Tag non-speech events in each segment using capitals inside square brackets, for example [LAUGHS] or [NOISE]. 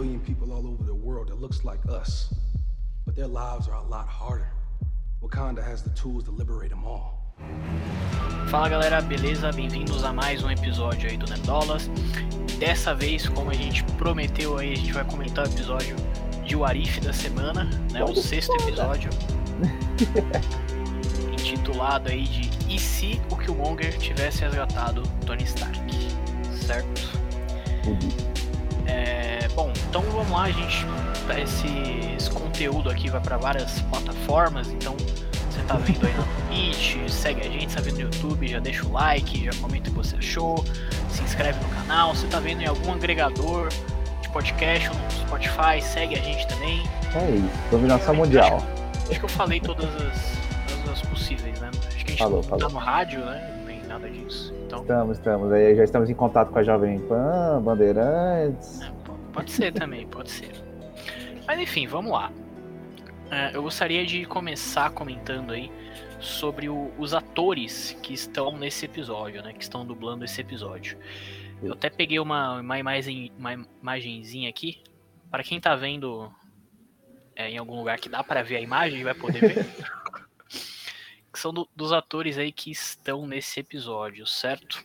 billion people all over the world that looks like us, but their lives are a lot harder. Wakanda has the tools to liberate them all. Fala galera, beleza? Bem-vindos a mais um episódio aí do Nerdolas. Dessa vez, como a gente prometeu aí, a gente vai comentar o episódio de Warif da semana, né? O sexto episódio. [LAUGHS] intitulado aí de E se o Killmonger tivesse resgatado Tony Stark? Certo? É, bom, então vamos lá, gente. Esse, esse conteúdo aqui vai para várias plataformas, então você tá vendo aí na [LAUGHS] Twitch, segue a gente, tá vendo no YouTube, já deixa o like, já comenta o que você achou, se inscreve no canal, você tá vendo em algum agregador de podcast ou no Spotify, segue a gente também. É isso, dominação mundial. Acho, acho, que eu falei todas as, as, as, possíveis, né? Acho que a gente falou, não falou. tá no rádio, né? Nem nada disso. Então... Estamos, estamos. Aí já estamos em contato com a Jovem Pan, Bandeirantes. É, pode ser também, pode ser. Mas enfim, vamos lá. Uh, eu gostaria de começar comentando aí sobre o, os atores que estão nesse episódio, né? Que estão dublando esse episódio. Eu até peguei uma, uma, imagem, uma imagenzinha aqui. Para quem tá vendo é, em algum lugar que dá para ver a imagem, vai poder ver. [LAUGHS] que são do, dos atores aí que estão nesse episódio, certo?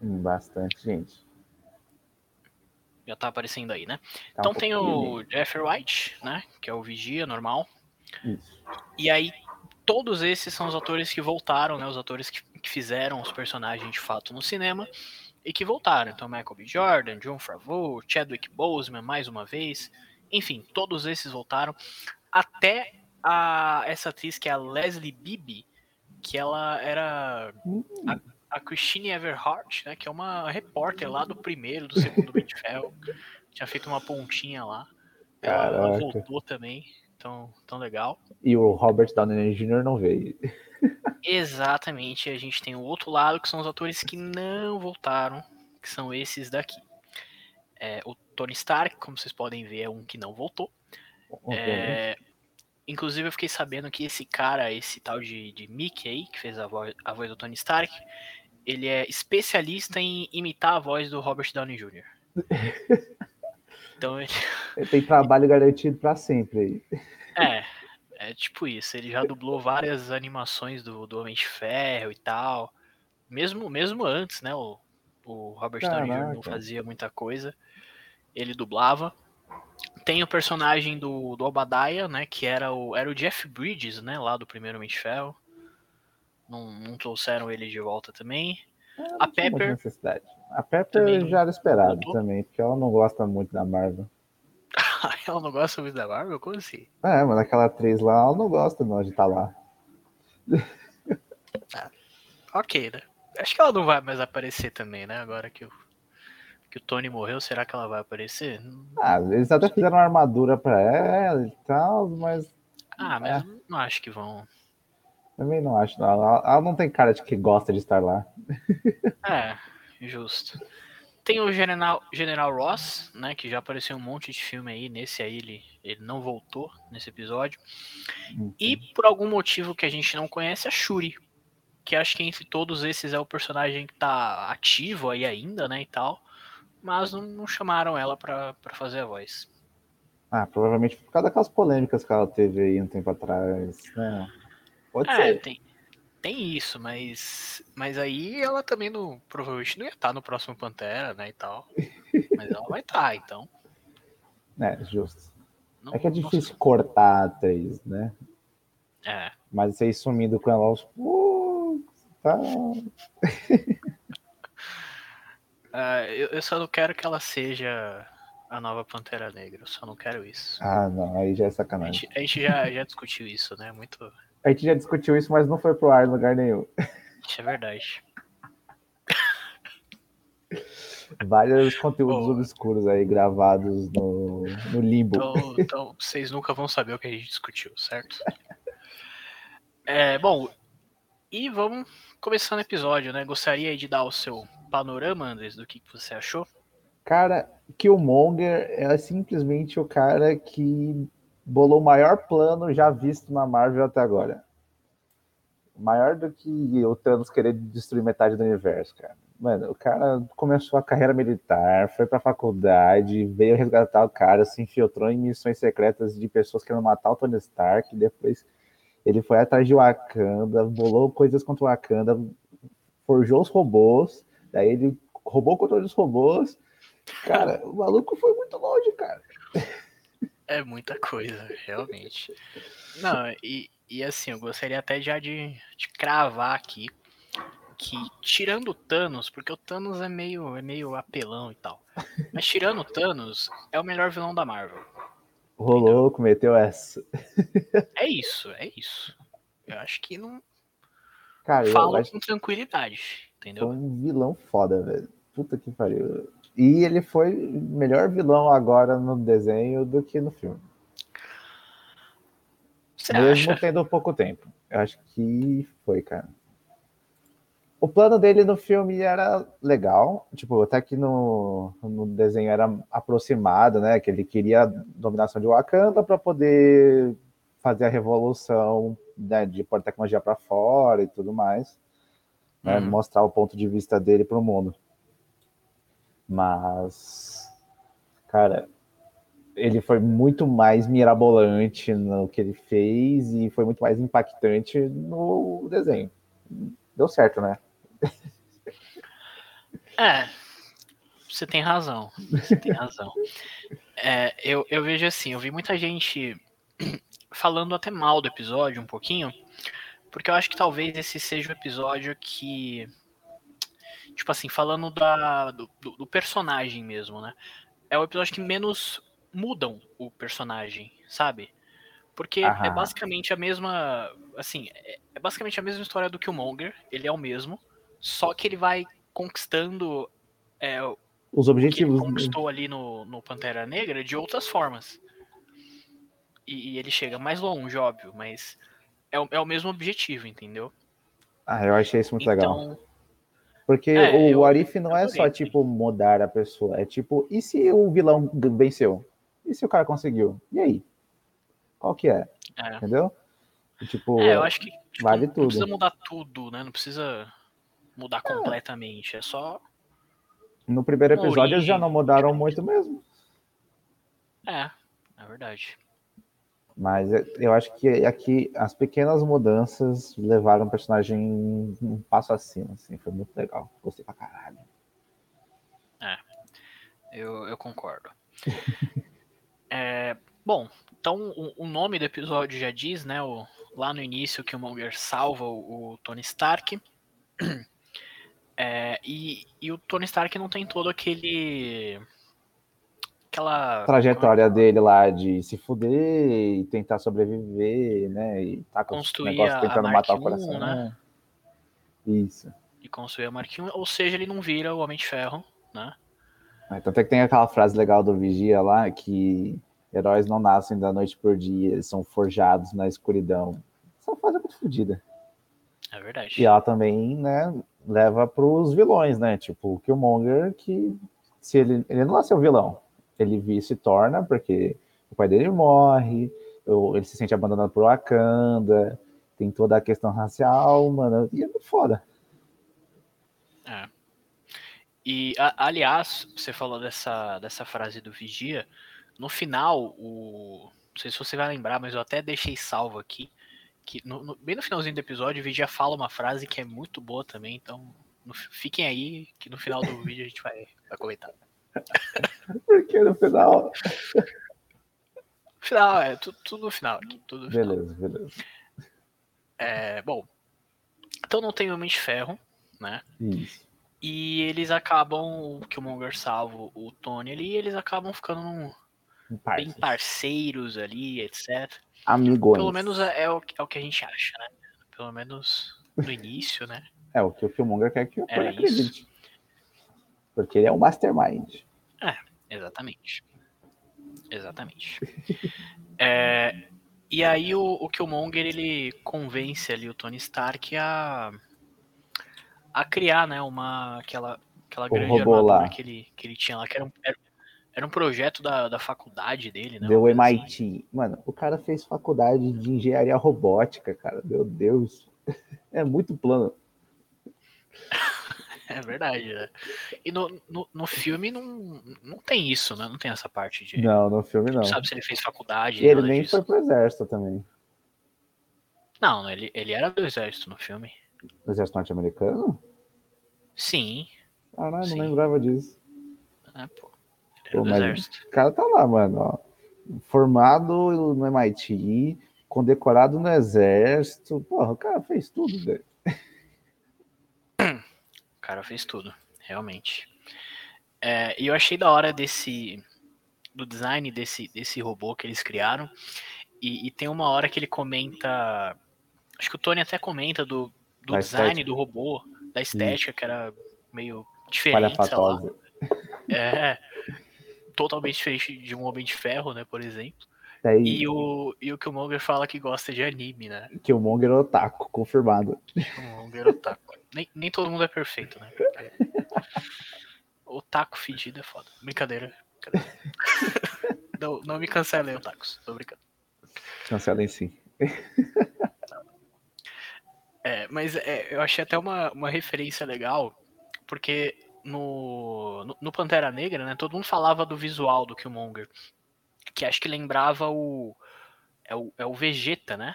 Bastante gente. Já tá aparecendo aí, né? Tá então um tem o Jeffrey White, né? Que é o Vigia normal. Isso. E aí, todos esses são os atores que voltaram, né? Os atores que, que fizeram os personagens de fato no cinema e que voltaram. Então, Michael B. Jordan, John Favreau, Chadwick Boseman, mais uma vez. Enfim, todos esses voltaram. Até a, essa atriz que é a Leslie Bibi, que ela era a, a Christine Everhart, né? Que é uma repórter lá do primeiro, do segundo [LAUGHS] Ferro. Tinha feito uma pontinha lá. Ela, ela voltou também tão, tão legal. E o Robert Downey Jr. não veio. Exatamente, a gente tem o outro lado, que são os atores que não voltaram, que são esses daqui. É, o Tony Stark, como vocês podem ver, é um que não voltou. É, inclusive, eu fiquei sabendo que esse cara, esse tal de, de Mickey aí, que fez a voz, a voz do Tony Stark, ele é especialista em imitar a voz do Robert Downey Jr. [LAUGHS] Então ele... ele tem trabalho garantido para sempre aí. É, é tipo isso. Ele já dublou várias animações do, do Homem de Ferro e tal. Mesmo, mesmo antes, né? O, o Robert Downey Jr. não fazia muita coisa. Ele dublava. Tem o personagem do, do Obadiah, né? Que era o, era o Jeff Bridges, né? Lá do primeiro de Ferro. Não, não trouxeram ele de volta também. É, a Pepper. A Pepper já era esperado também, porque ela não gosta muito da Marvel. [LAUGHS] ela não gosta muito da Marvel? Como assim? É, mas aquela atriz lá, ela não gosta não de estar tá lá. [LAUGHS] Ah, ok, né? Acho que ela não vai mais aparecer também, né? Agora que o, que o Tony morreu, será que ela vai aparecer? Ah, eles até fizeram uma armadura pra ela e tal, mas. Ah, mas é. não acho que vão. Também não acho, não. Ela, ela, não tem cara de que gosta de estar lá. [LAUGHS] É, justo. Tem o General, General Ross, né? Que já apareceu um monte de filme aí. Nesse aí ele, ele não voltou nesse episódio. Uhum. E por algum motivo que a gente não conhece, a Shuri. Que acho que entre todos esses é o personagem que tá ativo aí ainda, né? E tal. Mas não, não chamaram ela pra, pra fazer a voz. Ah, provavelmente por causa daquelas polêmicas que ela teve aí um tempo atrás, né? Pode é, ser. Tem, tem isso, mas, mas aí ela também não, provavelmente não ia estar no próximo Pantera, né, e tal. Mas ela vai estar, então. [LAUGHS] É, justo. Não, é que é difícil cortar a atriz, né? É. Mas você ir sumindo com ela aos poucos, tá... [LAUGHS] uh, eu, eu só não quero que ela seja a nova Pantera Negra, eu só não quero isso. Ah, não, aí já é sacanagem. A gente, a gente já, já discutiu isso, né? Muito, a gente já discutiu isso, mas não foi pro ar em lugar nenhum. Isso é verdade. Vários conteúdos oh. obscuros aí gravados no, no limbo. Então, então, vocês nunca vão saber o que a gente discutiu, certo? É, bom, e vamos começando o episódio, né? Gostaria de dar o seu panorama, Andres, do que você achou? Cara, Killmonger é simplesmente o cara que bolou o maior plano já visto na Marvel até agora. Maior do que o Thanos querer destruir metade do universo, cara. Mano, o cara começou a carreira militar, foi pra faculdade, veio resgatar o cara, se infiltrou em missões secretas de pessoas querendo matar o Tony Stark, depois ele foi atrás de Wakanda, bolou coisas contra o Wakanda, forjou os robôs, daí ele roubou o controle dos robôs. Cara, o maluco foi muito longe, cara. É muita coisa, realmente. Não, e, e assim, eu gostaria até já de, de cravar aqui que, tirando o Thanos, porque o Thanos é meio, é meio apelão e tal, mas tirando o Thanos, é o melhor vilão da Marvel. Rolou, cometeu essa. É isso, é isso. Eu acho que não. Cara, Fala acho com tranquilidade, entendeu? Foi um vilão foda, velho. Puta que pariu. E ele foi melhor vilão agora no desenho do que no filme. Você Mesmo acha? tendo pouco tempo. Eu acho que foi, cara. O plano dele no filme era legal, tipo, até que no, no desenho era aproximado, né? Que ele queria a dominação de Wakanda para poder fazer a revolução né, de pôr tecnologia para fora e tudo mais, né, Uhum. mostrar o ponto de vista dele para o mundo. Mas, cara, ele foi muito mais mirabolante no que ele fez e foi muito mais impactante no desenho. Deu certo, né? [LAUGHS] É, você tem razão. Você tem razão. É, eu, eu vejo assim, eu vi muita gente [CLEARS THROAT] falando até mal do episódio um pouquinho, porque eu acho que talvez esse seja o episódio que. Tipo assim, falando da, do, do- personagem mesmo, né? É o episódio que menos mudam o personagem, sabe? Porque é Aham. basicamente a mesma. Assim, é, é basicamente a mesma história do Killmonger, ele é o mesmo, só que ele vai conquistando é, o Os que ele objetivos. conquistou ali no, no Pantera Negra de outras formas. E, e ele chega mais longe, óbvio, mas é o, é o mesmo objetivo, entendeu? Ah, eu achei isso muito legal. Então, Porque É, o eu- Arif não é só, tipo, mudar a pessoa. É tipo, e se o vilão venceu? E se o cara conseguiu? E aí? Qual que é? é. Entendeu? E, tipo, É, eu acho que tipo, vale não tudo. precisa mudar tudo, né? Não precisa mudar completamente. É só. no primeiro episódio eles já não mudaram muito mesmo. É, é verdade. Mas é- eu acho que aqui as pequenas mudanças levaram o personagem um passo acima, assim. Foi muito legal. Gostei pra caralho. Eu, eu concordo. [LAUGHS] É, bom, então o, o nome do episódio já diz, né? O, lá no início que o Monger salva o, o Tony Stark. [CLEARS THROAT] É, e, e o Tony Stark não tem todo aquele. Aquela. Trajetória dele lá de se fuder e tentar sobreviver, né? E tá com Construir a- a tentando matar o I, coração. né? Isso. E construir a Marquinhos, ou seja, ele não vira o Homem de Ferro, né? Então tem que tem aquela frase legal do Vigia lá que heróis não nascem da noite por dia, eles são forjados na escuridão. Essa frase é muito fodida. É verdade. E ela também, né, leva pros vilões, né? Tipo, o Killmonger, que se ele, ele não nasceu vilão, ele se torna porque o pai dele morre, ele se sente abandonado por Wakanda, tem toda a questão racial, mano, e é muito foda. É. E, a- aliás, você falou dessa, dessa frase do Vigia. No final, o. Não sei se você vai lembrar, mas eu até deixei salvo aqui. Que no- no- bem no finalzinho do episódio, o Vigia fala uma frase que é muito boa também. Então, no- fiquem aí, que no final do [LAUGHS] vídeo a gente vai, vai comentar. Porque no final. Final, é tudo, tudo no final. Tudo no final. Beleza, beleza. É, bom, então não tem Homem de Ferro, né? Isso. E eles acabam, o Monger salva o Tony ali, e eles acabam ficando num, bem parceiros ali, etc. Amigões. Pelo menos é, é o, que- é o que a gente acha, né? Pelo menos no início, né? É o que o Killmonger quer que o Era Tony acredite. Porque ele é o mastermind. Exatamente. Exatamente. [LAUGHS] É, e aí o, o Killmonger, ele convence ali o Tony Stark a, a criar, né, uma, aquela, aquela grande armadura que ele, que ele tinha lá, que era um, era, era um projeto da, da faculdade dele, né? Deu coisa assim. MIT. Mano, o cara fez faculdade de engenharia robótica, cara. Meu Deus. [LAUGHS] É muito plano. [LAUGHS] [LAUGHS] É verdade, né? E no, no, no, filme não, não tem isso, né? Não tem essa parte de. Não, no filme não. Não sabe se ele fez faculdade. E ele nem disso. foi pro exército também. Não, ele, ele era do exército no filme. Do exército norte-americano? Sim. Caralho, não lembrava disso. É, pô. Pô, o cara tá lá, mano, ó. Formado no MIT, condecorado no exército. Porra, o cara fez tudo, velho. Cara fez tudo, realmente. É, e eu achei da hora desse do design desse, desse robô que eles criaram. E, e, tem uma hora que ele comenta. Acho que o Tony até comenta do, do design estética. do robô, da estética, Sim. que era meio diferente. É, totalmente diferente de um Homem de Ferro, né, por exemplo. É, e, o, e o Killmonger fala que gosta de anime, né? Killmonger é otaku, confirmado. Killmonger é otaku. nem, nem todo mundo é perfeito, né? Otaku fedido é foda. Brincadeira. brincadeira. [LAUGHS] não, não me cancelem, otakus. Tô brincando. Cancelem sim. É, mas é, eu achei até uma, uma referência legal, porque no, no, no, Pantera Negra, né, todo mundo falava do visual do Killmonger, que acho que lembrava o é o, é o Vegeta, né?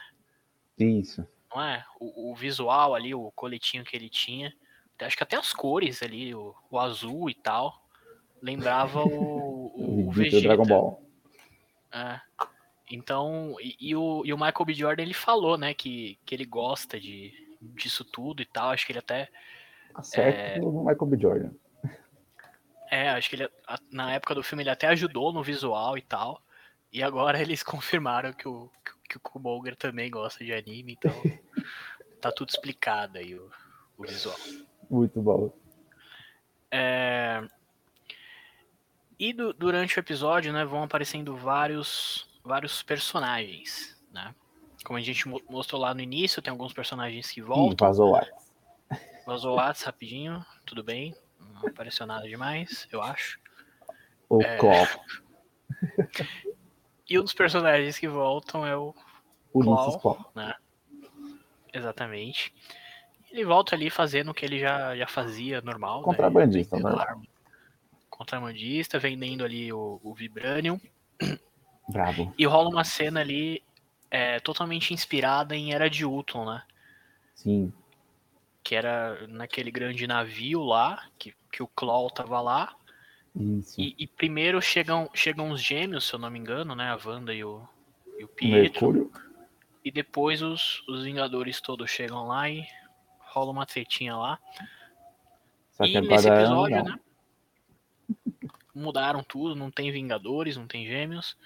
Isso. Não é? O, o visual ali, o coletinho que ele tinha, acho que até as cores ali, o, o azul e tal, lembrava o, o, [LAUGHS] o Vegeta. Dragon Ball. É. Então, e, e, o, e o Michael B. Jordan ele falou, né, que, que ele gosta de, disso tudo e tal. Acho que ele até. Acerto é, o Michael B. Jordan. É, acho que ele, na época do filme ele até ajudou no visual e tal. E agora [LAUGHS] eles confirmaram que o, que o Kumoger também gosta de anime, então [LAUGHS] tá tudo explicado aí o, o visual. Muito bom. É... E do, durante o episódio, né, vão aparecendo vários vários personagens, né? Como a gente mostrou lá no início, tem alguns personagens que voltam. Vazou Whats. Vazou Whats rapidinho, tudo bem. Não apareceu nada demais, eu acho. O é... Claw. e um dos personagens que voltam é o Ulisses Claw, né? Exatamente. Ele volta ali fazendo o que ele já, já fazia normal. Né? Contrabandista, né? Contrabandista, vendendo ali o, o Vibranium. Bravo. E rola uma cena ali é, totalmente inspirada em Era de Ultron, né? Sim. Que era naquele grande navio lá, que, que o Claw tava lá. E, e, primeiro chegam, chegam os gêmeos, se eu não me engano, né? A Wanda e o, e o Pietro. Mercúrio. E depois os, os Vingadores todos chegam lá e rola uma tretinha lá. Só e nesse episódio, né? Mudaram tudo, não tem Vingadores, não tem gêmeos.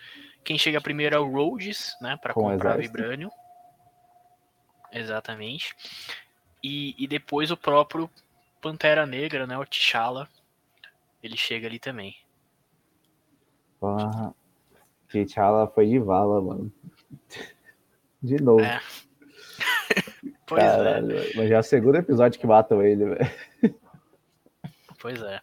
Quem chega primeiro é o Rhodes, né? Para comprar Vibranium. Exatamente. E, e depois o próprio Pantera Negra, né? O T'Challa. Ele chega ali também. Porra. T'Challa foi de vala, mano. De novo. É. [LAUGHS] pois é. Caralho, é. Mas já é o segundo episódio que matam ele, velho. Pois é.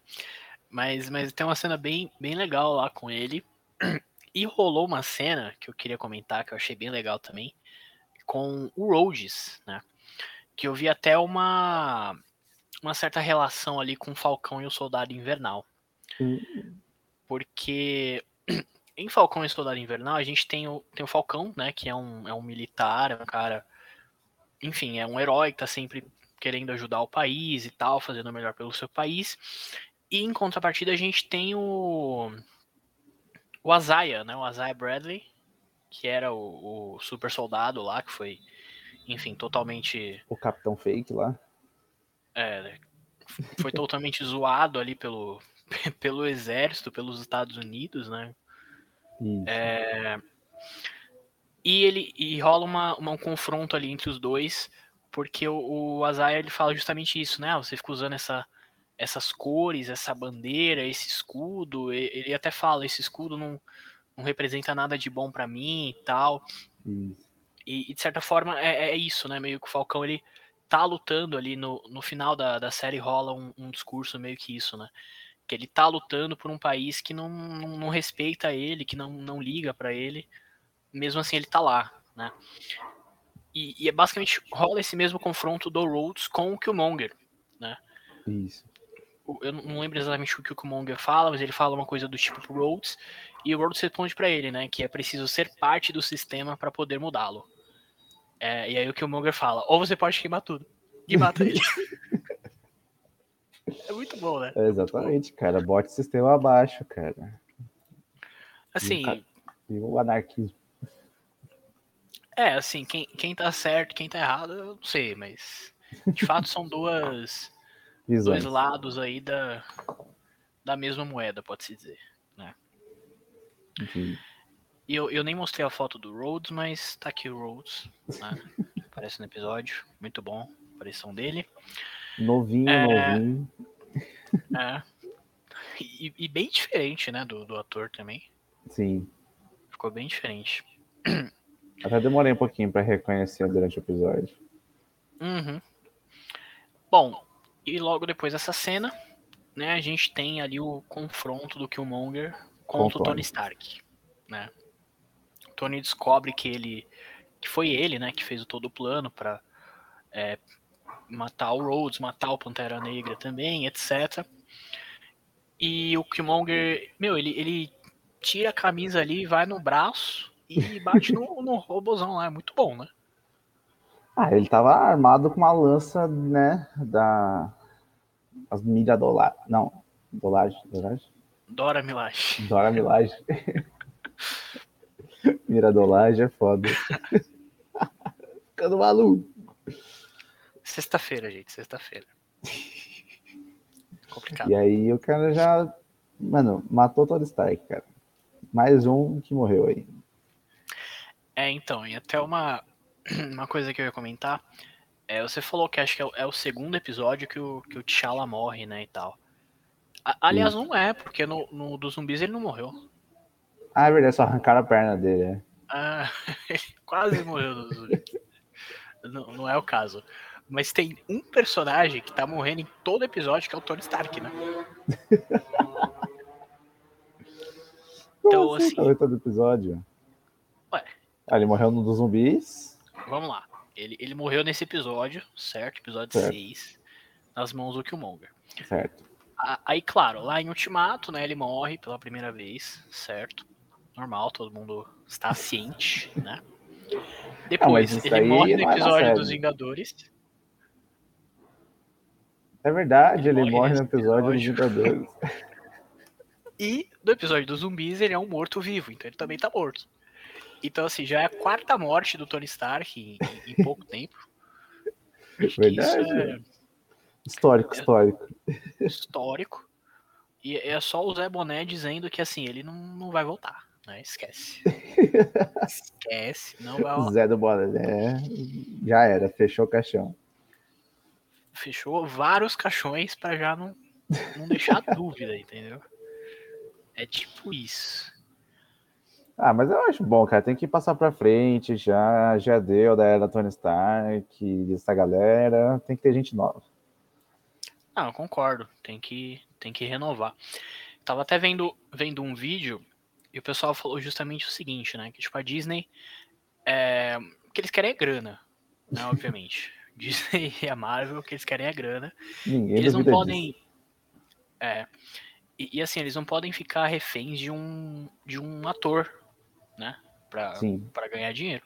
Mas, mas tem uma cena bem, bem legal lá com ele. [CLEARS THROAT] E rolou uma cena que eu queria comentar, que eu achei bem legal também, com o Rhodes, né? Que eu vi até uma, uma certa relação ali com o Falcão e o Soldado Invernal. Uhum. Porque em Falcão e Soldado Invernal a gente tem o, tem o Falcão, né? Que é um, é um militar, é um cara. Enfim, é um herói que tá sempre querendo ajudar o país e tal, fazendo o melhor pelo seu país. E em contrapartida a gente tem o o Azaia, né? O Azaia Bradley, que era o, o, super soldado lá, que foi, enfim, totalmente. O Capitão Fake lá. É, foi totalmente [LAUGHS] zoado ali pelo, [LAUGHS] pelo exército, pelos Estados Unidos, né? Isso. É, e ele e rola uma, uma, um confronto ali entre os dois, porque o, o Azaia ele fala justamente isso, né? Você fica usando essa essas cores, essa bandeira, esse escudo. Ele até fala: esse escudo não, não representa nada de bom para mim e tal. Hum. E, e, de certa forma é, é, isso, né? Meio que o Falcão ele tá lutando ali no, no final da, da série rola um, um discurso meio que isso, né? Que ele tá lutando por um país que não, não, não respeita ele, que não, não liga para ele, mesmo assim ele tá lá, né? E, e é basicamente rola esse mesmo confronto do Rhodes com o Killmonger, né? Isso. eu não lembro exatamente o que o Killmonger fala, mas ele fala uma coisa do tipo pro Rhodes, e o Rhodes responde para ele, né, que é preciso ser parte do sistema para poder mudá-lo. É, e aí o Killmonger fala, ou você pode queimar tudo, e mata ele. [LAUGHS] é muito bom, né? É exatamente, cara, bote sistema abaixo, cara. Assim... E o anarquismo. É, assim, quem, quem tá certo, quem tá errado, eu não sei, mas de fato são duas [LAUGHS] dois lados aí da, da mesma moeda, pode-se dizer. Uhum. E eu, eu nem mostrei a foto do Rhodes, mas tá aqui o Rhodes. Né? [LAUGHS] Aparece no episódio. Muito bom a aparição dele. Novinho, é... novinho. [LAUGHS] É. E, e, bem diferente, né, do, do ator também. Sim. Ficou bem diferente. [CLEARS THROAT] Até demorei um pouquinho para reconhecer durante o episódio. Uhum. Bom, e logo depois dessa cena, né, a gente tem ali o confronto do Killmonger contra o Tony Stark, né? O Tony descobre que ele que foi ele, né, que fez todo o plano para é, matar o Rhodes, matar o Pantera Negra também, etc. E o Killmonger, meu, ele, ele tira a camisa ali, vai no braço e [LAUGHS] bate no, no robozão lá, é muito bom, né? Ah, ele tava armado com uma lança, né, da... As mídias dólar... Não, dolagem, dolagem? Dora Milagem. Dora Milagem. [LAUGHS] Mira dolagem é foda. Ficando maluco. Sexta-feira, gente, sexta-feira. Complicado. E aí o cara já, mano, matou todo Stark, cara. Mais um que morreu aí. É, então, e até uma, [CLEARS THROAT] uma coisa que eu ia comentar. É, você falou que acho que é o, é o segundo episódio que o, que o T'Challa morre, né, e tal. Aliás, não é, porque no, no dos zumbis ele não morreu. Ah, é verdade, só arrancaram a perna dele, né? Ah, [LAUGHS] ele quase morreu dos zumbis. não, não é o caso. Mas tem um personagem que tá morrendo em todo episódio, que é o Tony Stark, né? então, assim. assim todo episódio? Ué. Ah, ele morreu no dos zumbis. Vamos lá. Ele, ele morreu nesse episódio, certo? Episódio certo. 6, nas mãos do Killmonger. Certo. Aí, claro, lá em Ultimato, né, ele morre pela primeira vez, certo? Normal, todo mundo está ciente, né? Depois, ah, ele morre no é episódio dos Vingadores. É verdade, ele, ele morre, morre no episódio, episódio dos Vingadores. [LAUGHS] E no episódio dos zumbis, ele é um morto-vivo, então ele também tá morto. Então, assim, já é a quarta morte do Tony Stark em, em pouco tempo. Verdade. É... Histórico, histórico. Histórico. E é só o Zé Boné dizendo que, assim, ele não, não vai voltar. Né? Esquece. [LAUGHS] Esquece, não vai voltar. Zé do Boné, já era, fechou o caixão. Fechou vários caixões para já não, não deixar [LAUGHS] dúvida, entendeu? É tipo isso. Ah, mas eu acho bom, cara. Tem que passar pra frente já. Já deu da era Tony Stark, dessa galera. Tem que ter gente nova. Ah, eu concordo. Tem que, tem que renovar. Tava até vendo, vendo um vídeo e o pessoal falou justamente o seguinte, né? Que tipo, a Disney. É, o que eles querem é grana, né? Obviamente. [LAUGHS] Disney e a Marvel, o que eles querem é grana. Ninguém eles não podem. Disso. É. E, e, assim, eles não podem ficar reféns de um, de um ator né? Pra, pra ganhar dinheiro.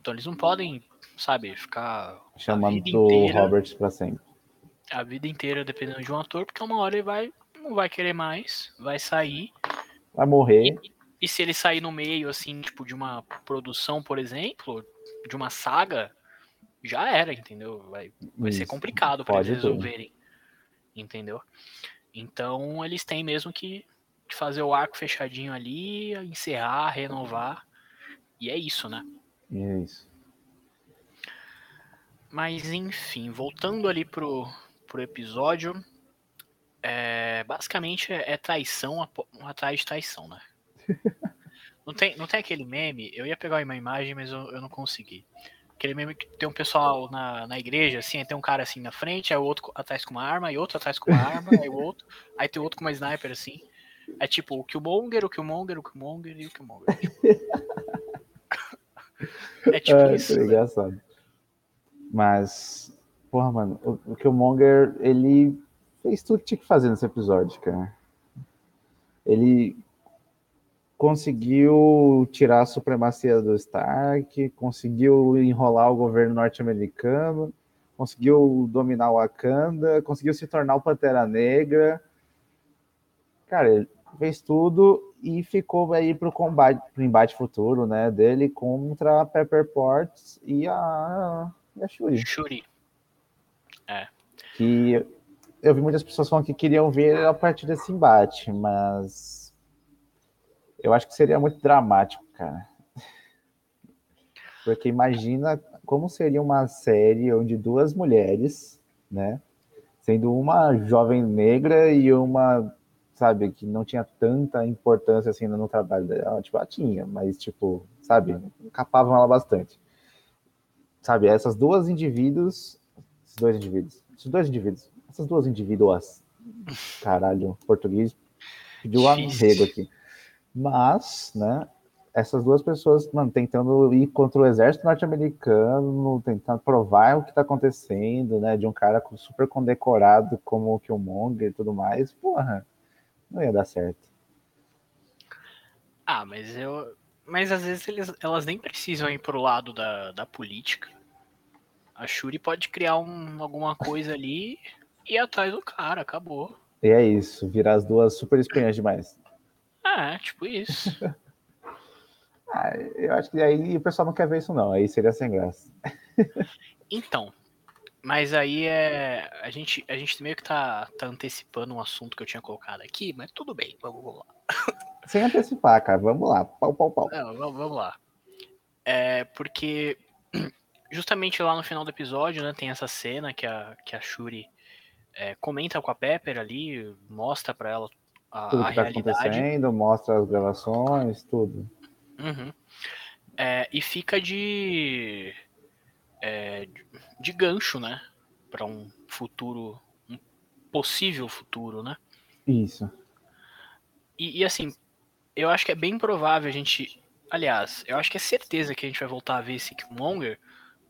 Então eles não podem, sabe, ficar. Chamando o Roberts pra sempre. A vida inteira dependendo de um ator, porque uma hora ele vai. Não vai querer mais, vai sair. Vai morrer. E, e se ele sair no meio, assim, tipo, de uma produção, por exemplo, de uma saga, já era, entendeu? Vai, vai ser complicado para eles resolverem. Entendeu? Então eles têm mesmo que fazer o arco fechadinho ali, encerrar, renovar. E é isso, né? É isso. Mas enfim, voltando ali pro, pro episódio, é, basicamente é traição atrás de traição, né? [LAUGHS] Não tem, não tem aquele meme, eu ia pegar uma imagem, mas eu, eu não consegui. Aquele meme que tem um pessoal na, na igreja, assim, tem um cara assim na frente, aí o outro atrás com uma arma, e outro atrás com uma arma, aí o outro, aí tem outro com uma sniper assim. É tipo o Killmonger, o Killmonger, o Killmonger e o Killmonger. é tipo [LAUGHS] [LAUGHS] é, isso. É engraçado. Mas, porra, mano, o, o Killmonger, ele fez tudo que tinha que fazer nesse episódio, cara. Ele conseguiu tirar a supremacia do Stark, conseguiu enrolar o governo norte-americano, conseguiu dominar o Wakanda, conseguiu se tornar o Pantera Negra. Cara, ele fez tudo e ficou aí pro combate, pro embate futuro, né, dele contra a Pepper Potts e a, a Shuri. Shuri. Que eu vi muitas pessoas falando que queriam ver a partir desse embate, mas eu acho que seria muito dramático, cara. Porque imagina como seria uma série onde duas mulheres, né, sendo uma jovem negra e uma, sabe, que não tinha tanta importância assim no trabalho dela, tipo, ela tinha, mas tipo, sabe, capavam ela bastante. Sabe, essas duas indivíduos, esses dois indivíduos, esses dois indivíduos, essas duas indivíduas, caralho, português, pediu um arrego aqui. Mas, né, essas duas pessoas, mano, tentando ir contra o exército norte-americano, tentando provar o que tá acontecendo, né, de um cara super condecorado como o Killmonger e tudo mais, porra, não ia dar certo. Ah, mas eu. Mas às vezes eles, elas nem precisam ir pro lado da, da política. A Shuri pode criar um, alguma coisa ali e ir atrás do cara, acabou. E é isso, virar as duas super espiãs demais. É, tipo isso. [LAUGHS] ah, eu acho que aí o pessoal não quer ver isso, não. Aí seria sem graça. então, mas aí é. A gente, a gente meio que tá, tá antecipando um assunto que eu tinha colocado aqui, mas tudo bem, vamos, vamos lá. [LAUGHS] Sem antecipar, cara, vamos lá. Pau, pau, pau. Não, vamos, vamos lá. É porque justamente lá no final do episódio, né, tem essa cena que a, que a Shuri é, comenta com a Pepper ali, mostra para ela a, tudo a que tá realidade. acontecendo, mostra as gravações, tudo. Uhum. É, e fica de, é, de gancho, né, para um futuro, um possível futuro, né? Isso. E, e assim, eu acho que é bem provável a gente, aliás, eu acho que é certeza que a gente vai voltar a ver esse Killmonger,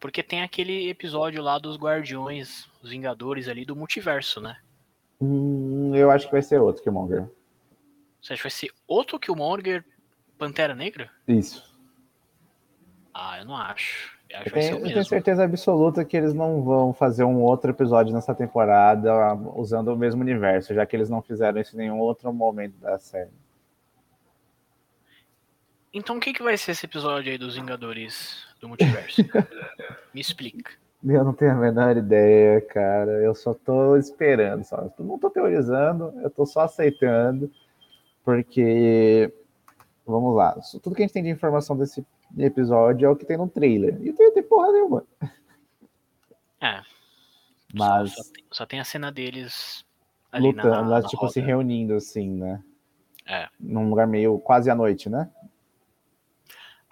porque tem aquele episódio lá dos Guardiões, os Vingadores ali do multiverso, né? Hum, eu acho que vai ser outro Killmonger. Você acha que vai ser outro Killmonger Pantera Negra? Isso. Ah, eu não acho. Eu acho Eu tenho, eu tenho certeza absoluta que eles não vão fazer um outro episódio nessa temporada usando o mesmo universo, já que eles não fizeram isso em nenhum outro momento da série. Então o que, que vai ser esse episódio aí dos Vingadores do multiverso? [LAUGHS] Me explica. Eu não tenho a menor ideia, cara. Eu só tô esperando. Só. Eu não tô teorizando, eu tô só aceitando. Porque, vamos lá, tudo que a gente tem de informação desse episódio é o que tem no trailer. E não tem porra nenhuma. É. Mas Só, só tem, só tem a cena deles ali na- lutando, na, mas, tipo, se roda. reunindo assim, né? É. Num lugar meio quase à noite, né?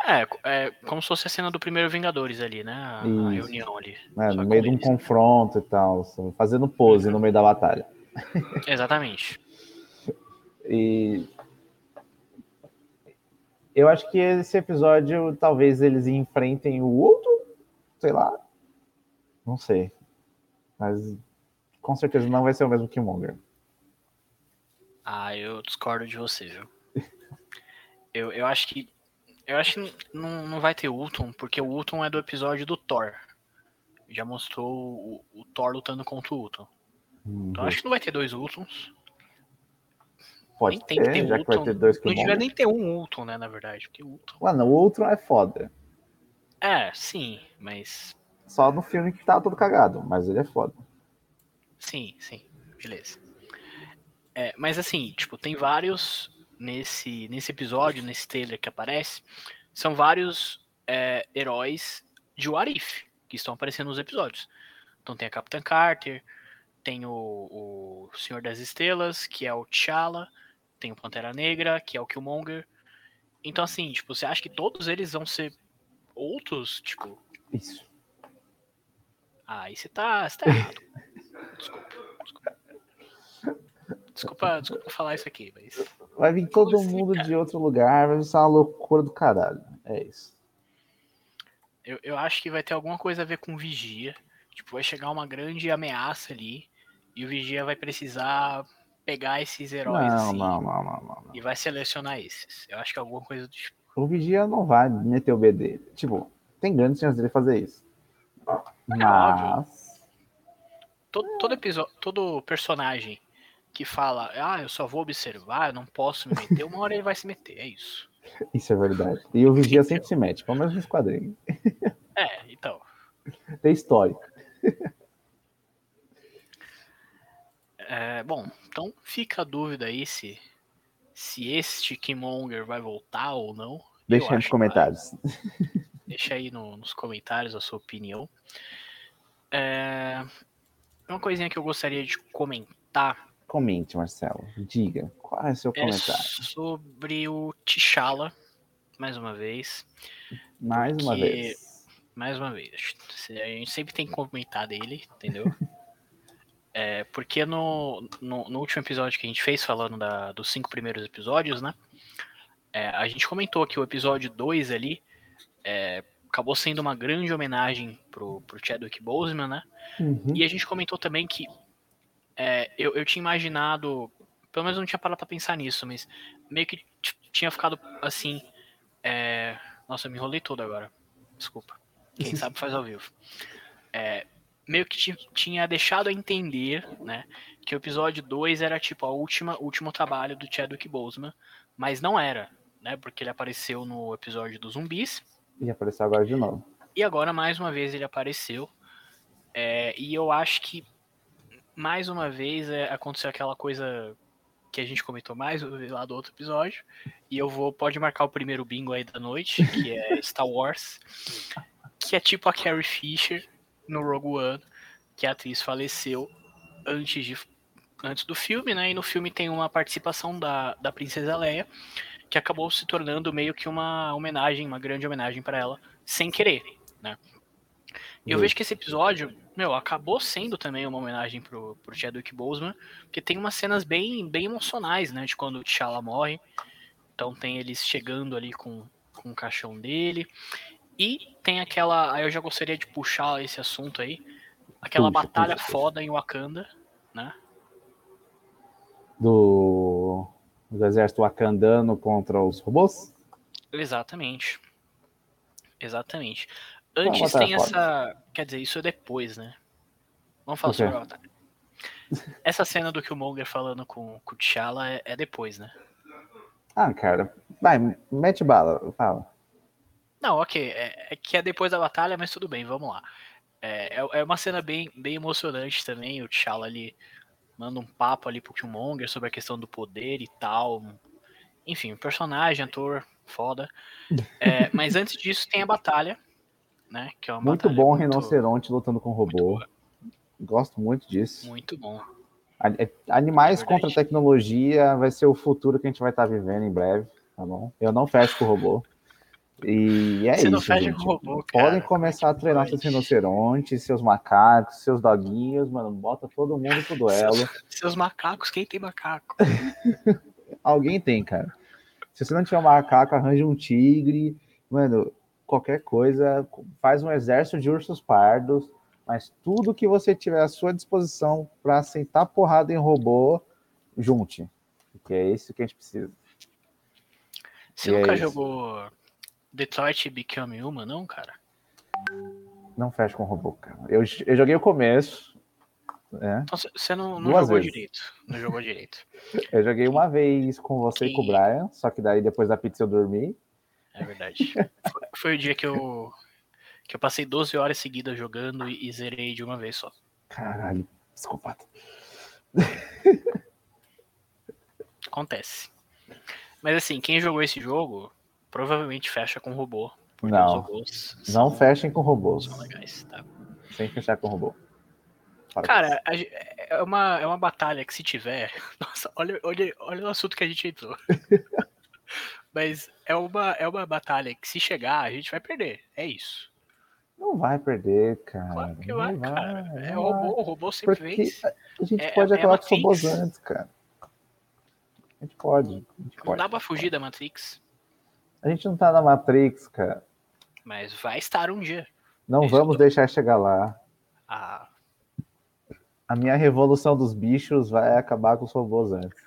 É, é como se fosse a cena do primeiro Vingadores ali, né? A, a reunião ali. Só No meio de um eles. confronto e tal, assim, fazendo pose no meio da batalha. [LAUGHS] Exatamente. E eu acho que esse episódio talvez eles enfrentem o outro, sei lá. Não sei. Mas com certeza não vai ser o mesmo Killmonger. Ah, eu discordo de você, viu? [LAUGHS] Eu, eu acho que. Eu acho que não, não vai ter Ultron, porque o Ultron é do episódio do Thor. Já mostrou o, o Thor lutando contra o Ultron. Então eu acho que não vai ter dois Ultrons. Pode nem tem que ter, ter já que vai Ultron. ter dois Não devia nem ter um Ultron, né, na verdade. Porque o Ultron. Mano, o outro é foda. É, sim, mas. Só no filme que tá todo cagado, mas ele é foda. Sim, sim, beleza. É, mas assim, tipo, tem vários nesse, nesse episódio, nesse trailer que aparece, são vários é, heróis de What If que estão aparecendo nos episódios. Então tem a Capitã Carter, tem o, o Senhor das Estrelas, que é o T'Challa, tem o Pantera Negra, que é o Killmonger. Então assim, tipo, você acha que todos eles vão ser outros, tipo, Isso. ah, aí você tá, você tá errado. [LAUGHS] Desculpa, desculpa. Desculpa, desculpa falar isso aqui, mas. Vai vir todo mundo de outro lugar, vai ser uma loucura do caralho. É isso. Eu, eu acho que vai ter alguma coisa a ver com vigia. Tipo, vai chegar uma grande ameaça ali. E o Vigia vai precisar pegar esses heróis Não, assim, não, não, não, não, e vai selecionar esses. Eu acho que é alguma coisa do tipo. O Vigia não vai meter o B dele. Tipo, tem grandes chances dele fazer isso. Mas. Todo, todo episódio, todo personagem que fala, ah, eu só vou observar, eu não posso me meter, uma hora ele vai se meter, é isso. [LAUGHS] Isso é verdade. E o Vigia sempre se mete, pelo menos nos quadrinhos. [LAUGHS] É, então. Tem histórico. [LAUGHS] É, bom, então fica a dúvida aí se, se este Killmonger vai voltar ou não. Deixa aí nos que comentários. Deixa aí no- nos comentários a sua opinião. É, uma coisinha que eu gostaria de comentar Comente, Marcelo. Diga. Qual é o seu é comentário? sobre o T'Challa, mais uma vez. Mais uma vez. Mais uma vez. A gente sempre tem que comentar dele, entendeu? [LAUGHS] É, porque no, no, no último episódio que a gente fez, falando da- dos cinco primeiros episódios, né? é, a gente comentou que o episódio 2 ali é, acabou sendo uma grande homenagem pro, pro Chadwick Boseman, né? Uhum. E a gente comentou também que é, eu, eu tinha imaginado, pelo menos não tinha parado pra pensar nisso, mas meio que t- tinha ficado assim. é, nossa, eu me enrolei todo agora. Desculpa. Quem [LAUGHS] sabe faz ao vivo. É, meio que ti- tinha deixado a entender, né, que o episódio 2 era tipo a última, o último trabalho do Chadwick Boseman, mas não era, né, porque ele apareceu no episódio dos zumbis E apareceu agora de novo. e agora, mais uma vez, ele apareceu. É, e eu acho que, mais uma vez, é, aconteceu aquela coisa que a gente comentou mais lá do outro episódio. E eu vou. Pode marcar o primeiro bingo aí da noite, que é [LAUGHS] Star Wars. Que é tipo a Carrie Fisher no Rogue One, que a atriz faleceu antes, de, antes do filme, né? E no filme tem uma participação da, da Princesa Leia, que acabou se tornando meio que uma homenagem, uma grande homenagem para ela, sem querer, né? E eu vejo que esse episódio, meu, acabou sendo também uma homenagem pro, pro Chadwick Boseman, porque tem umas cenas bem, bem emocionais, né, de quando o T'Challa morre. Então tem eles chegando ali com, com o caixão dele. E tem aquela, aí eu já gostaria de puxar esse assunto aí, aquela Puxa, batalha puxa, puxa. foda em Wakanda, né? Do, do exército wakandano contra os robôs? Exatamente. Exatamente. Antes tem essa. Quer dizer, isso é depois, né? Vamos falar sobre a batalha. [LAUGHS] Essa cena do Killmonger falando com, com o T'Challa é, é depois, né? Ah, cara. Vai, mete bala. Fala. Não, ok. É, é que é depois da batalha, mas tudo bem, vamos lá. É, é, é uma cena bem, bem emocionante também. O T'Challa ali manda um papo ali pro Killmonger sobre a questão do poder e tal. Enfim, personagem, ator, foda. É, mas antes disso tem a batalha, né? Que é uma Muito bom muito- rinoceronte lutando com robô. Gosto muito disso. Muito bom. É- Animais É contra tecnologia vai ser o futuro que a gente vai estar vivendo em breve, tá bom? Eu não fecho com o robô. E é Você não isso, fecha gente. com o robô. Podem começar a treinar seus rinocerontes, seus macacos, seus doguinhos, mano. Bota todo mundo pro [LAUGHS] duelo. Seus, seus macacos, quem tem macaco? [LAUGHS] Alguém tem, cara. Se você não tiver um macaco, arranje um tigre. Mano, qualquer coisa. Faz um exército de ursos pardos. Mas tudo que você tiver à sua disposição para sentar porrada em robô, junte. Porque é isso que a gente precisa. Você E é nunca isso. jogou Detroit Become Human, não, cara? Não fecha com robô, cara. Eu, eu joguei o começo. né? Então você- não, não jogou vezes. direito. Não jogou direito. [LAUGHS] Eu joguei uma vez com você e com o Brian. Só que daí depois da pizza eu dormi. É verdade. Foi, foi o dia que eu que eu passei 12 horas seguidas jogando e, e zerei de uma vez só. Caralho, psicopata. Acontece. Mas assim, quem jogou esse jogo provavelmente fecha com robô. Não. robôs Não são, fechem com robôs. são legais, tá? Sem fechar com robô. Para Cara, a é uma, é uma batalha que se tiver. [LAUGHS] Nossa, olha, olha, olha o assunto que a gente entrou. [LAUGHS] Mas é uma, é uma batalha que se chegar, a gente vai perder. É isso. Não vai perder, cara. Claro que não vai, cara. É não robô, vai. o robô sempre Porque vence. a gente É- pode é acabar com os robôs antes, cara. A gente pode. A gente, Não pode. dá pra fugir da Matrix, a gente não tá na Matrix, cara. mas vai estar um dia. Não vamos deixar chegar lá. Ah, A minha revolução dos bichos vai acabar com os robôs antes.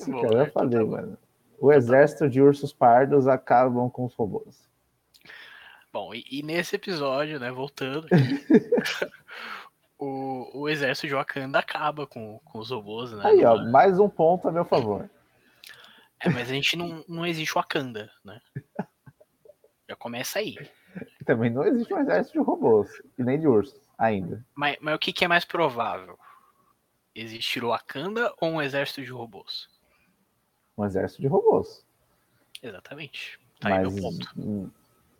Isso, cara. Eu falei, mano. O exército de ursos pardos acabam com os robôs. Bom, e, e nesse episódio, né, voltando, [LAUGHS] o, o exército de Wakanda acaba com, com os robôs, né? Aí, ó, mais um ponto a meu favor. É, mas a gente não, não existe Wakanda, né? [LAUGHS] Já começa aí. Também não existe um exército de robôs, e nem de ursos, ainda. Mas, mas o que, que é mais provável? Existir o Wakanda ou um exército de robôs? Um exército de robôs. Exatamente. Tá mas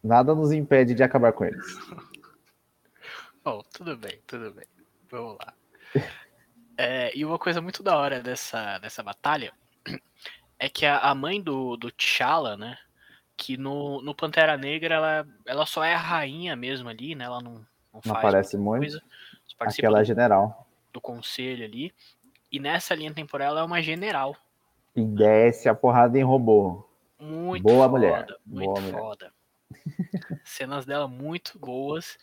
nada nos impede de acabar com eles. [LAUGHS] Bom, tudo bem, tudo bem. Vamos lá. É, e uma coisa muito da hora dessa, dessa batalha é que a, a mãe do, do T'Challa, né? Que no, no Pantera Negra ela, ela só é a rainha mesmo ali, né? Ela não, não, não aparece muito. Coisa, Aquela do, general. Do conselho ali. E nessa linha temporal ela é uma general. E desce a porrada em robô. Muito Boa foda, mulher. Muito Boa mulher. foda. [LAUGHS] Cenas dela muito boas.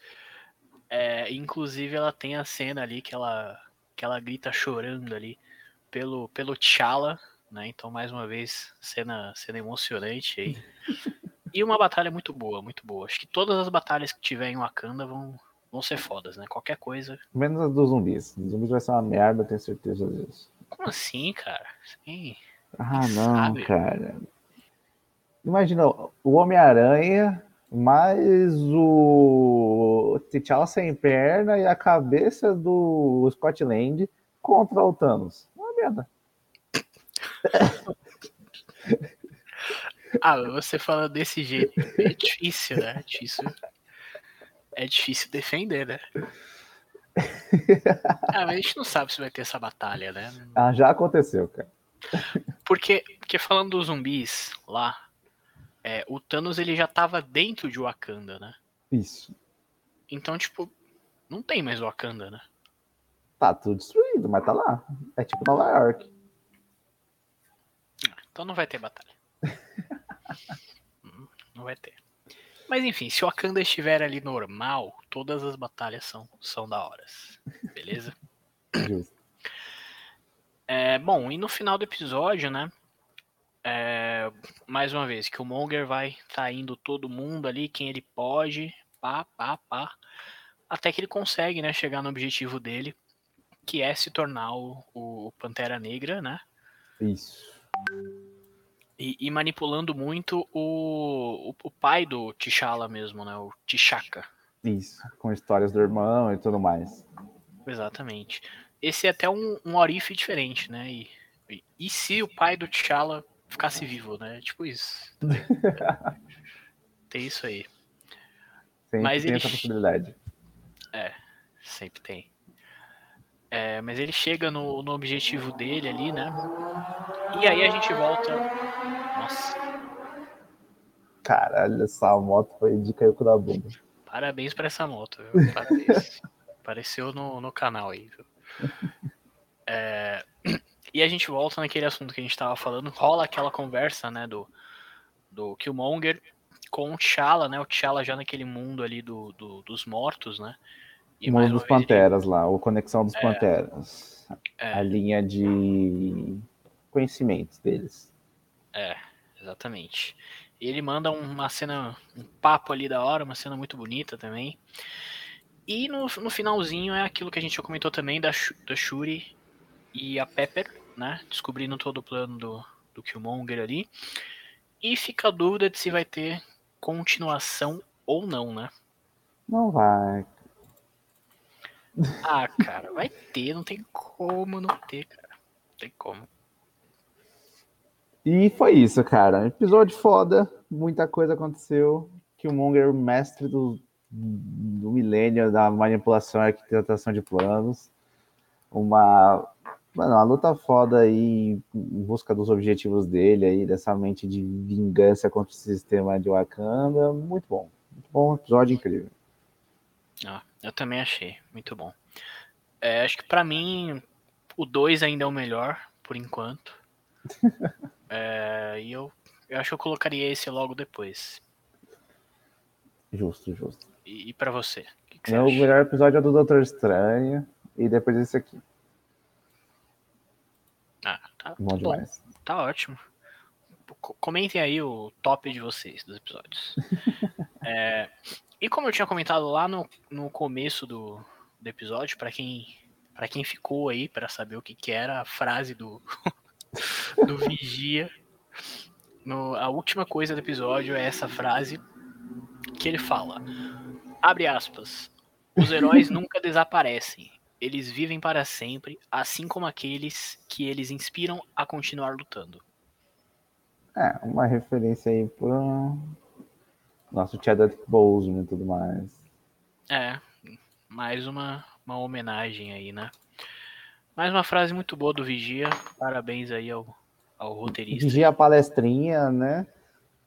É, inclusive ela tem a cena ali que ela, que ela grita chorando ali pelo, pelo T'Challa, né? Então, mais uma vez, cena, cena emocionante aí. [LAUGHS] E uma batalha muito boa, muito boa. Acho que todas as batalhas que tiver em Wakanda vão, vão ser fodas, né? Qualquer coisa. Menos as dos zumbis. Os zumbis vai ser uma merda, tenho certeza disso. Como assim, cara? Sim. Ah, [LAUGHS] não, sabe? cara. Imagina, o Homem-Aranha mais o T'Challa sem perna e a cabeça do Scotland contra o Thanos. Uma merda. [LAUGHS] ah, você fala desse jeito. É difícil, né? É difícil, é difícil defender, né? [LAUGHS] Ah, mas a gente não sabe se vai ter essa batalha, né? Ah, já aconteceu, cara. Porque, porque falando dos zumbis lá, é, o Thanos ele já tava dentro de Wakanda, né? Isso. Então, tipo, não tem mais Wakanda, né? Tá tudo destruído, mas tá lá. É tipo Nova York. Então não vai ter batalha. [LAUGHS] não vai ter. Mas enfim, se o Wakanda estiver ali normal, todas as batalhas são, são da horas. Beleza? Justo. É, bom, e no final do episódio, né? É, mais uma vez, que o Monger vai traindo todo mundo ali, quem ele pode, pá, pá, pá. Até que ele consegue, né, chegar no objetivo dele, que é se tornar o, o Pantera Negra, né? Isso. E, e, manipulando muito o, o, o, pai do T'Challa mesmo, né? O T'Chaka. Isso, com histórias do irmão e tudo mais. Exatamente. Esse é até um, um orife diferente, né? E, e, e se o pai do T'Challa ficasse vivo, né? Tipo isso. [LAUGHS] tem isso aí. Sempre mas tem ele... essa possibilidade. É, sempre tem. É, mas ele chega no, no objetivo dele ali, né? E aí a gente volta. Nossa. Caralho, essa moto foi de caiu com da bunda. Parabéns pra essa moto, viu? Parabéns. [LAUGHS] Apareceu no, no canal aí, viu? [LAUGHS] É, e a gente volta naquele assunto que a gente tava falando. Rola aquela conversa, né, do, do Killmonger com o T'Challa, né? O T'Challa já naquele mundo ali do, do dos mortos, né? E mundo dos Panteras ele... lá, o Conexão dos é, Panteras. É. A linha de conhecimentos deles. É, exatamente. Ele manda uma cena, um papo ali da hora, uma cena muito bonita também. E no, no finalzinho é aquilo que a gente já comentou também da, da Shuri e a Pepper, né? Descobrindo todo o plano do, do Killmonger ali. E fica a dúvida de se vai ter continuação ou não, né? Não vai. Ah, cara, vai ter, não tem como não ter, cara. Não tem como. E foi isso, cara. Episódio foda, muita coisa aconteceu. Killmonger, mestre do, do milênio da manipulação e arquitetação de planos. Uma, mano, uma luta foda aí em busca dos objetivos dele aí, dessa mente de vingança contra o sistema de Wakanda. Muito bom. Muito bom, episódio incrível. Ah, eu também achei. Muito bom. É, acho que para mim o 2 ainda é o melhor, por enquanto. [LAUGHS] É, e eu, eu acho que eu colocaria esse logo depois. Justo, justo. E, e para você? O que, que Meu melhor episódio é do Doutor Estranho e depois esse aqui. Ah, tá bom, bom demais. Tá ótimo. Comentem aí o top de vocês dos episódios. [LAUGHS] é, e como eu tinha comentado lá no, no começo do, do episódio, para quem para quem ficou aí para saber o que, que era a frase do [LAUGHS] do vigia, no, a última coisa do episódio é essa frase que ele fala: abre aspas. Os heróis nunca desaparecem. Eles vivem para sempre, assim como aqueles que eles inspiram a continuar lutando. É, uma referência aí pro nosso Chadwick Boseman e tudo mais. É, mais uma, uma homenagem aí, né? Mais uma frase muito boa do Vigia. Parabéns aí ao, ao roteirista. Vigia a palestrinha, né?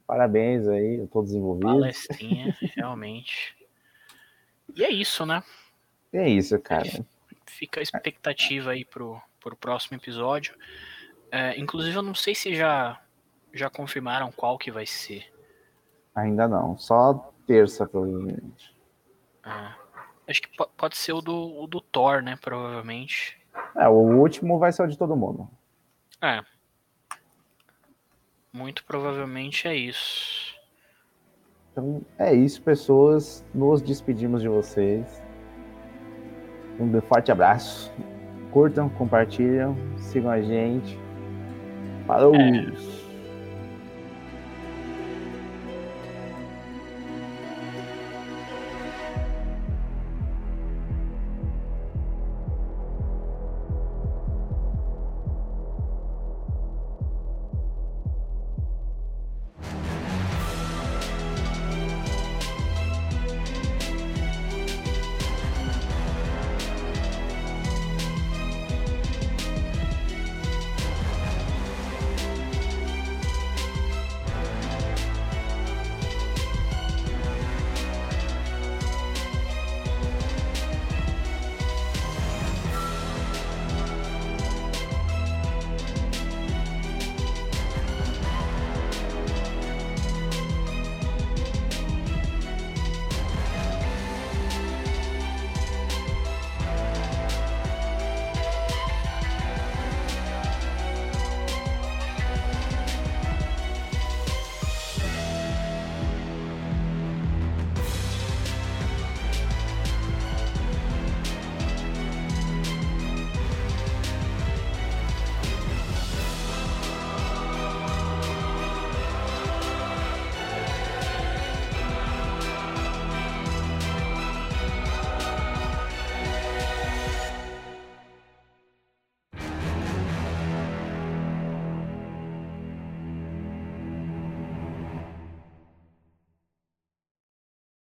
Parabéns aí, eu tô desenvolvido. Palestrinha, realmente. E é isso, né? É isso, cara. Fica a expectativa aí pro, pro próximo episódio. É, inclusive, eu não sei se já já confirmaram qual que vai ser? Ainda não, só terça, provavelmente. Ah, acho que pode ser o do, o do Thor, né? Provavelmente. É, o último vai ser o de todo mundo. É. Muito provavelmente é isso. Então é isso, pessoas. Nos despedimos de vocês. Um forte abraço. Curtam, compartilham, sigam a gente. Falou! É.